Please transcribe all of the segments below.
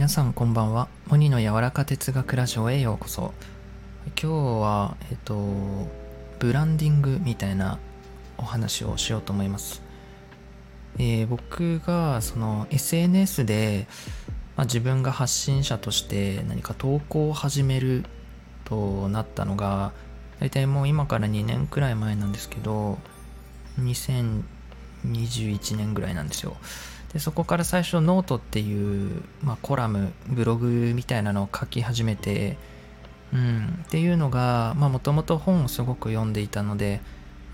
皆さんこんばんは。モニの柔らか哲学ラジオへようこそ。今日は、えっと、ブランディングみたいなお話をしようと思います。えー、僕がその SNS で、まあ、自分が発信者として何か投稿を始めるとなったのが、大体もう今から2年くらい前なんですけど、2021年ぐらいなんですよ。でそこから最初ノートっていう、まあ、コラムブログみたいなのを書き始めて、うん、っていうのがもともと本をすごく読んでいたので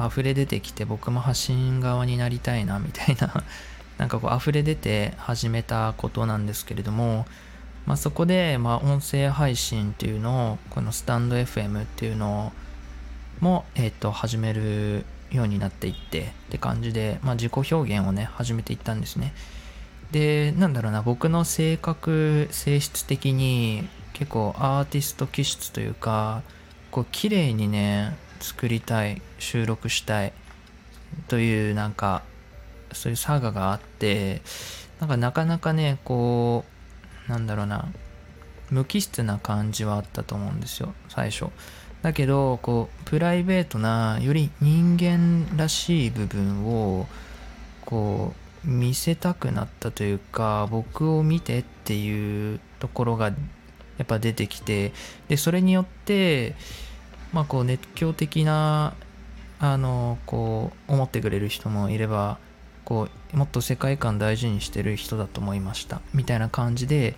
溢れ出てきて僕も発信側になりたいなみたいな なんかこう溢れ出て始めたことなんですけれども、まあ、そこでまあ音声配信っていうのをこのスタンド FM っていうのも、えっと始めるようになっていってって感じで、まあ、自己表現をね始めていったんですね。でなんだろうな僕の性格性質的に結構アーティスト気質というかこう綺麗にね作りたい収録したいというなんかそういうサガがあってなんかなかなかねこうなんだろうな無機質な感じはあったと思うんですよ最初。だけどこうプライベートなより人間らしい部分をこう見せたくなったというか僕を見てっていうところがやっぱ出てきてでそれによってまあこう熱狂的なあのこう思ってくれる人もいればこうもっと世界観大事にしてる人だと思いました。みたいな感じで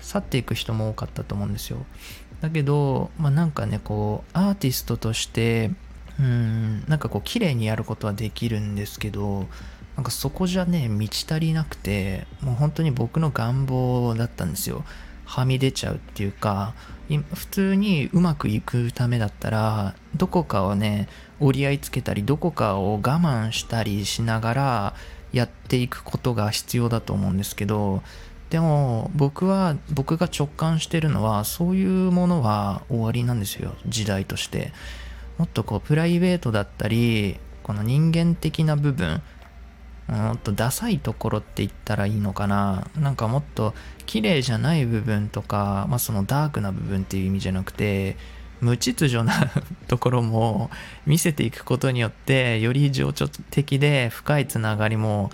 去っていく人も多かったと思うんですよ。だけど、まあ、なんかねこうアーティストとしてうんなんかこう綺麗にやることはできるんですけどなんかそこじゃね満ち足りなくてもう本当に僕の願望だったんですよ。はみ出ちゃうっていうか普通にうまくいくためだったらどこかをね折り合いつけたりどこかを我慢したりしながらやっていくことが必要だと思うんですけどでも僕は僕が直感してるのはそういうものは終わりなんですよ。時代として。もっとこうプライベートだったりこの人間的な部分もっとダサいところって言ったらいいのかな。なんかもっと綺麗じゃない部分とか、まあ、そのダークな部分っていう意味じゃなくて無秩序なところも見せていくことによってより情緒的で深いつながりも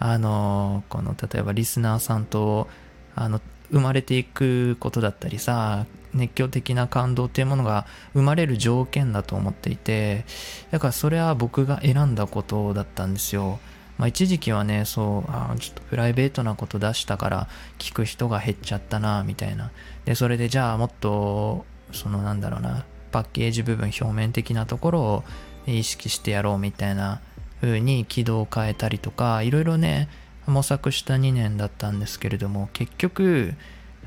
あのこの例えばリスナーさんとあの生まれていくことだったりさ熱狂的な感動っていうものが生まれる条件だと思っていてだからそれは僕が選んだことだったんですよ。まあ、一時期はねそうあちょっとプライベートなこと出したから聞く人が減っちゃったなみたいなでそれでじゃあもっとそのなんだろうなパッケージ部分表面的なところを意識してやろうみたいな風に軌道を変えたりとかいろいろね模索した2年だったんですけれども結局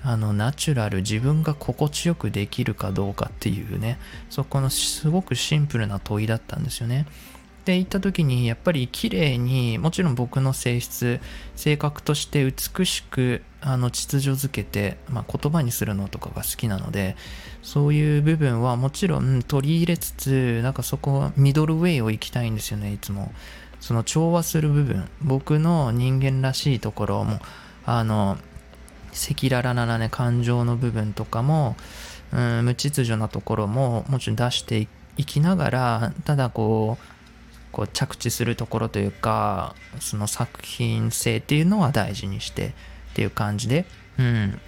あのナチュラル自分が心地よくできるかどうかっていうねそこのすごくシンプルな問いだったんですよね。って言った時にやっぱり綺麗にもちろん僕の性質性格として美しくあの秩序づけて、まあ、言葉にするのとかが好きなのでそういう部分はもちろん取り入れつつなんかそこミドルウェイを行きたいんですよねいつも。その調和する部分。僕の人間らしいところもあの赤裸々なね感情の部分とかも、うん、無秩序なところももちろん出していきながらただこうこう着地するところというかその作品性っていうのは大事にしてっていう感じでうん。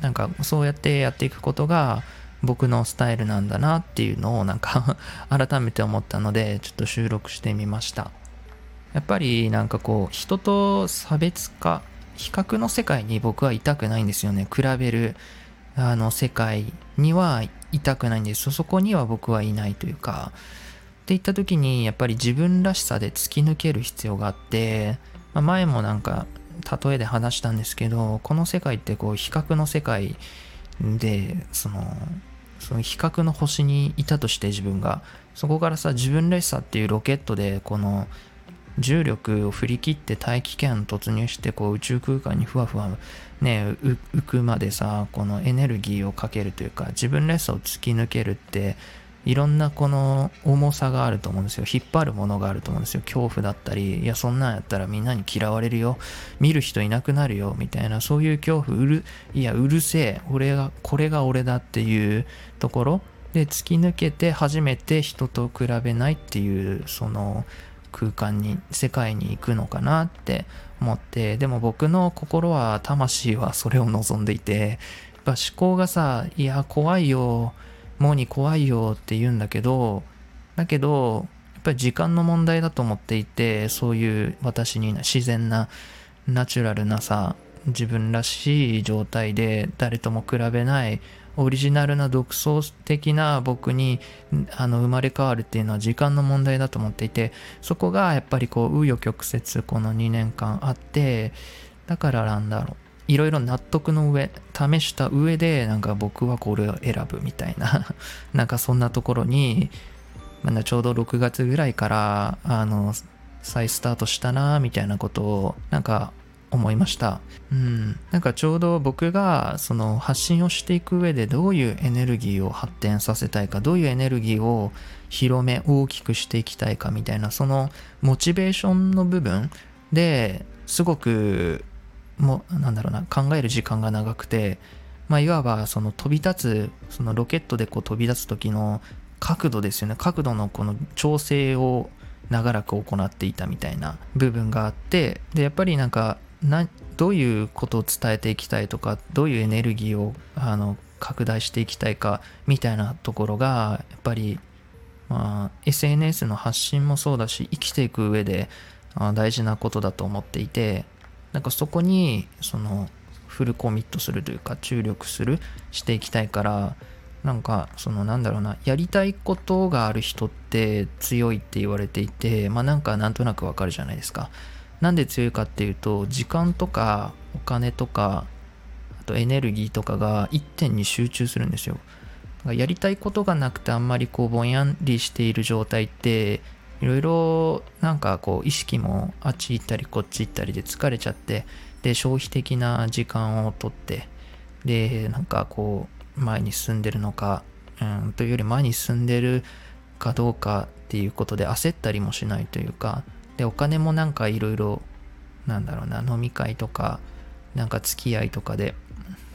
なんかそうやってやっていくことが僕のスタイルなんだなっていうのをなんか 改めて思ったのでちょっと収録してみました。やっぱりなんかこう人と差別化比較の世界に僕はいたくないんですよね。比べるあの世界にはいたくないんです。そこには僕はいないというかっていった時にやっぱり自分らしさで突き抜ける必要があって、まあ、前もなんか例えで話したんですけどこの世界ってこう比較の世界でそのその比較の星にいたとして自分がそこからさ自分らしさっていうロケットでこの重力を振り切って大気圏突入してこう宇宙空間にふわふわね浮くまでさこのエネルギーをかけるというか自分らしさを突き抜けるっていろんなこの重さがあると思うんですよ。引っ張るものがあると思うんですよ。恐怖だったり、いや、そんなんやったらみんなに嫌われるよ。見る人いなくなるよ。みたいな、そういう恐怖、うる、いや、うるせえ。俺が、これが俺だっていうところで突き抜けて初めて人と比べないっていう、その空間に、世界に行くのかなって思って、でも僕の心は、魂はそれを望んでいて、やっぱ思考がさ、いや、怖いよ。モーに怖いよって言うんだけど、だけど、やっぱり時間の問題だと思っていて、そういう私に自然な、ナチュラルなさ、自分らしい状態で誰とも比べないオリジナルな独創的な僕にあの生まれ変わるっていうのは時間の問題だと思っていてそこがやっぱりこう紆余曲折この2年間あってだからなんだろう。いろいろ納得の上、試した上で、なんか僕はこれを選ぶみたいな なんかそんなところに、まだちょうど6月ぐらいから、あの、再スタートしたなみたいなことを、なんか思いました。うん。なんかちょうど僕がその発信をしていく上でどういうエネルギーを発展させたいか、どういうエネルギーを広め大きくしていきたいかみたいな、そのモチベーションの部分ですごくもうなんだろうな考える時間が長くて、まあ、いわばその飛び立つそのロケットでこう飛び立つ時の角度ですよね。角度のこの調整を長らく行っていたみたいな部分があってでやっぱりなんかなどういうことを伝えていきたいとかどういうエネルギーをあの拡大していきたいかみたいなところがやっぱり、まあ、SNS の発信もそうだし生きていく上で大事なことだと思っていてなんかそこにそのフルコミットするというか注力するしていきたいからなんかそのなんだろうなやりたいことがある人って強いって言われていてまあなんかなんとなくわかるじゃないですか。なんで強いかっていうと時間とかお金とかあとエネルギーとかが一点に集中するんですよ。やりたいことがなくてあんまりこうぼんやりしている状態っていろいろなんかこう意識もあっち行ったりこっち行ったりで疲れちゃってで消費的な時間をとってでなんかこう前に進んでるのか、うん、というより前に進んでるかどうかっていうことで焦ったりもしないというかでお金もなんかいろいろなんだろうな飲み会とかなんか付き合いとかで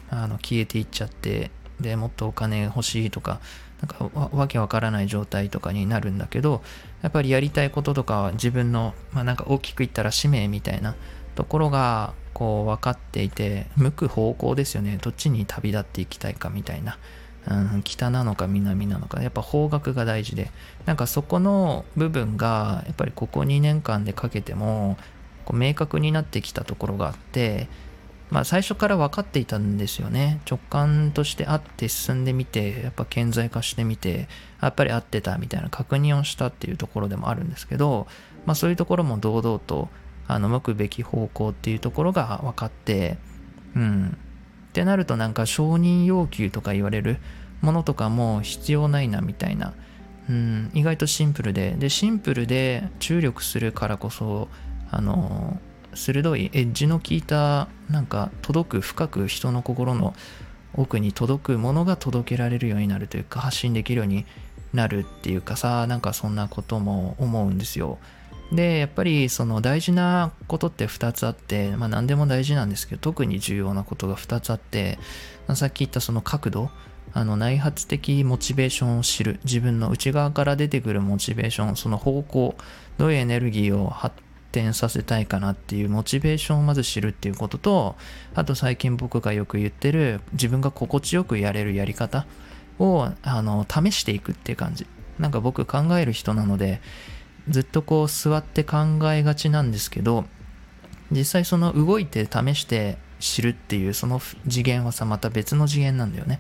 あの消えていっちゃってでもっとお金欲しいとかなんかわけわからない状態とかになるんだけどやっぱりやりたいこととかは自分の、まあ、なんか大きく言ったら使命みたいなところがこう分かっていて向く方向ですよね。どっちに旅立っていきたいかみたいな、うん、北なのか南なのか。やっぱ方角が大事で。なんかそこの部分がやっぱりここ2年間でかけてもこう明確になってきたところがあってまあ、最初から分かっていたんですよね。直感としてあって進んでみて、やっぱ顕在化してみて、やっぱり合ってたみたいな確認をしたっていうところでもあるんですけど、まあ、そういうところも堂々とあの向くべき方向っていうところが分かって、うん。ってなるとなんか承認要求とか言われるものとかも必要ないなみたいな、うん、意外とシンプルで、で、シンプルで注力するからこそ、あの鋭いエッジの効いたなんか届く深く人の心の奥に届くものが届けられるようになるというか発信できるようになるっていうかさなんかそんなことも思うんですよ。でやっぱりその大事なことって2つあってまあ何でも大事なんですけど特に重要なことが2つあってさっき言ったその角度あの内発的モチベーションを知る自分の内側から出てくるモチベーションその方向どういうエネルギーを発展させたいかなっていうモチベーションをまず知るっていうことと、あと最近僕がよく言ってる自分が心地よくやれるやり方をあの試していくっていう感じ。なんか僕考える人なので、ずっとこう座って考えがちなんですけど、実際その動いて試して知るっていうその次元はさまた別の次元なんだよね。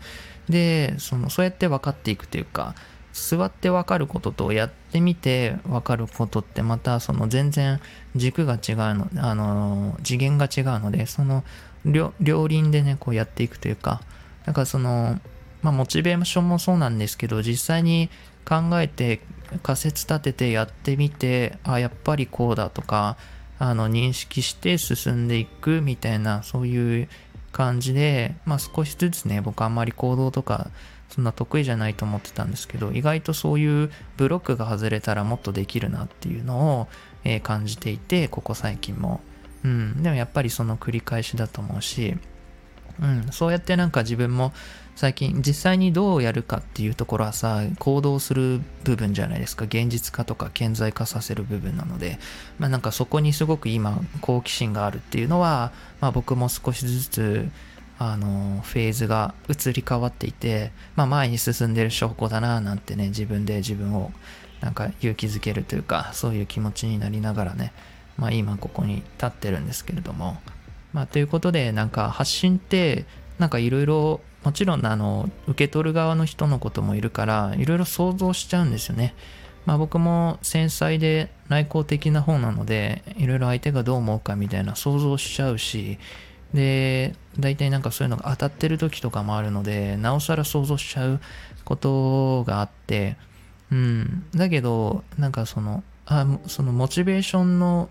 で、そのそうやって分かっていくっていうか、座って分かることとやってみて分かることってまたその全然軸が違うの、あの、次元が違うので、その両輪でね、こうやっていくというか、だからその、まあモチベーションもそうなんですけど、実際に考えて仮説立ててやってみて、あ、やっぱりこうだとか、あの認識して進んでいくみたいなそういう感じで、まあ少しずつね、僕あんまり行動とかそんな得意じゃないと思ってたんですけど、意外とそういうブロックが外れたらもっとできるなっていうのを、えー、感じていて、ここ最近も。うん、でもやっぱりその繰り返しだと思うし、うん、そうやってなんか自分も最近実際にどうやるかっていうところはさ行動する部分じゃないですか。現実化とか顕在化させる部分なので。まあなんかそこにすごく今好奇心があるっていうのは、まあ、僕も少しずつあのフェーズが移り変わっていて、まあ、前に進んでる証拠だななんてね自分で自分をなんか勇気づけるというかそういう気持ちになりながらねまあ今ここに立ってるんですけれどもまあということでなんか発信ってなんかいろいろもちろんあの受け取る側の人のこともいるからいろいろ想像しちゃうんですよね。まあ僕も繊細で内向的な方なのでいろいろ相手がどう思うかみたいな想像しちゃうしで大体なんかそういうのが当たってる時とかもあるのでなおさら想像しちゃうことがあってうん。だけどなんかそのあそのモチベーションの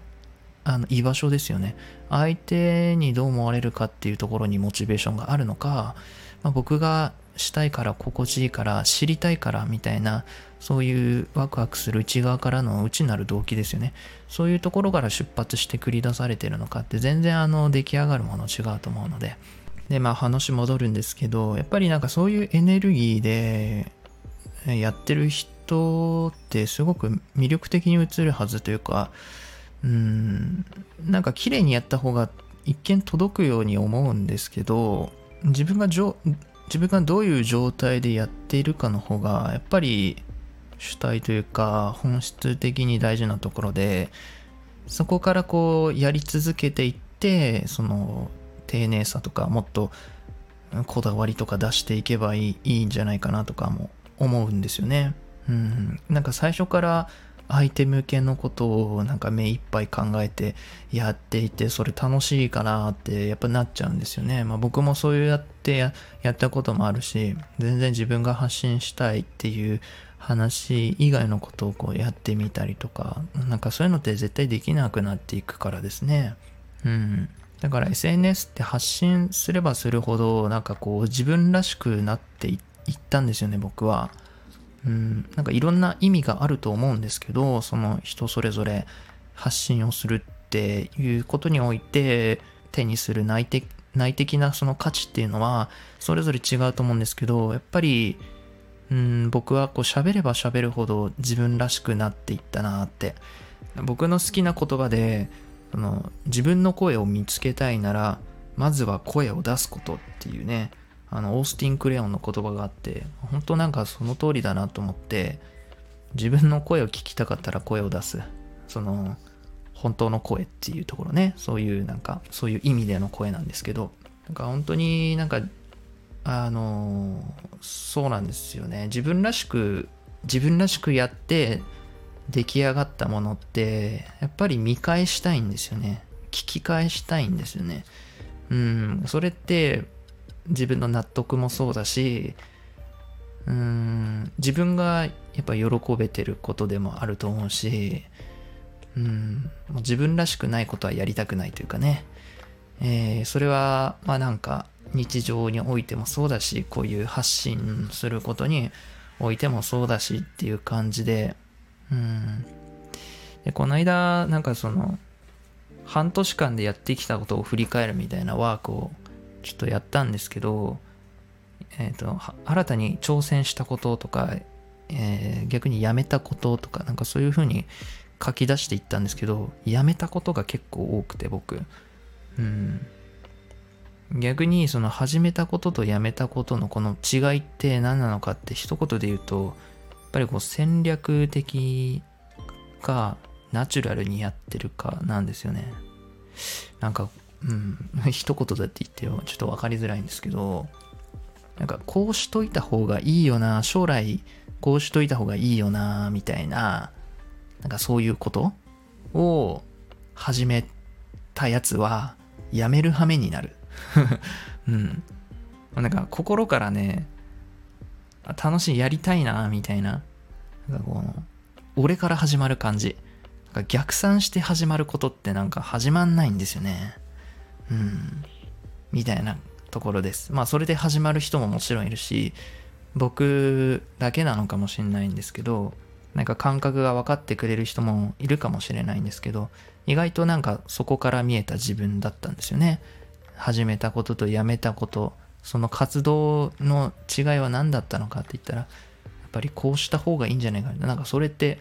あの居場所ですよね。相手にどう思われるかっていうところにモチベーションがあるのかまあ、僕がしたいから心地いいから知りたいからみたいなそういうワクワクする内側からの内なる動機ですよね。そういうところから出発して繰り出されてるのかって全然あの出来上がるもの違うと思うので。でまあ話戻るんですけどやっぱりなんかそういうエネルギーでやってる人ってすごく魅力的に映るはずというかうんなんか綺麗にやった方が一見届くように思うんですけど自分が自分がどういう状態でやっているかの方がやっぱり主体というか本質的に大事なところでそこからこうやり続けていってその丁寧さとかもっとこだわりとか出していけばいいいいんじゃないかなとかも思うんですよね。うん、なんか最初から相手向けのことをなんか目いっぱい考えてやっていてそれ楽しいかなってやっぱなっちゃうんですよね。まあ、僕もそうやってやったこともあるし全然自分が発信したいっていう話以外のことをこうやってみたりとかなんかそういうのって絶対できなくなっていくからですね。うん。だから SNS って発信すればするほどなんかこう自分らしくなっていったんですよね僕は。うん、なんかいろんな意味があると思うんですけど、その人それぞれ発信をするっていうことにおいて手にする内的内的なその価値っていうのはそれぞれ違うと思うんですけど、やっぱり、うん、僕はこう喋れば喋るほど自分らしくなっていったなって。僕の好きな言葉で、その自分の声を見つけたいなら、まずは声を出すことっていうね、あの、オースティン・クレヨンの言葉があって、本当なんかその通りだなと思って、自分の声を聞きたかったら声を出す。その、本当の声っていうところね、そういうなんか、そういう意味での声なんですけど、なんか本当になんか、あの、そうなんですよね。自分らしく、自分らしくやって出来上がったものって、やっぱり見返したいんですよね。聞き返したいんですよね。うん、それって自分の納得もそうだしうん自分がやっぱ喜べてることでもあると思うしうん自分らしくないことはやりたくないというかね、えー、それはまあなんか日常においてもそうだしこういう発信することにおいてもそうだしっていう感じでうん。でこの間なんかその半年間でやってきたことを振り返るみたいなワークをちょっとやったんですけど、えっ、ー、と、新たに挑戦したこととか、えー、逆にやめたこととか、なんかそういう風に書き出していったんですけど、やめたことが結構多くて僕、うん。逆にその始めたこととやめたことのこの違いって何なのかって一言で言うと、やっぱりこう戦略的かナチュラルにやってるかなんですよね。なんかうん、一言だって言ってよ、ちょっと分かりづらいんですけど、なんかこうしといた方がいいよな、将来こうしといた方がいいよな、みたいな、なんかそういうことを始めたやつは、やめる羽目になる。うん。なんか心からね、楽しい、やりたいな、みたいな、なんかこの、俺から始まる感じ。逆算して始まることってなんか始まんないんですよね。うん、みたいなところです。まあそれで始まる人ももちろんいるし僕だけなのかもしれないんですけどなんか感覚が分かってくれる人もいるかもしれないんですけど意外となんかそこから見えた自分だったんですよね。始めたこととやめたことその活動の違いは何だったのかって言ったらやっぱりこうした方がいいんじゃないかな。なんかそれって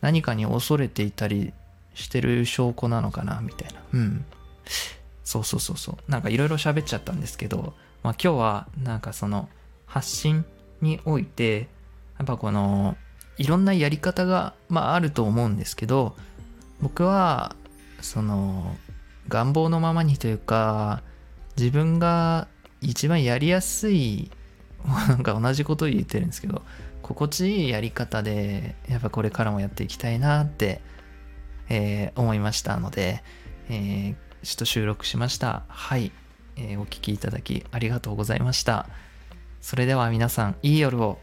何かに恐れていたりしてる証拠なのかなみたいな。うん。そうそうそうそう。なんかいろいろ喋っちゃったんですけど、まあ、今日はなんかその発信においてやっぱこのいろんなやり方が、まあ、あると思うんですけど僕はその願望のままにというか自分が一番やりやすいなんか同じことを言ってるんですけど心地いいやり方でやっぱこれからもやっていきたいなって、えー、思いましたので、えー、ちと収録しました。はい、えー、お聞きいただきありがとうございました。それでは皆さん、いい夜を。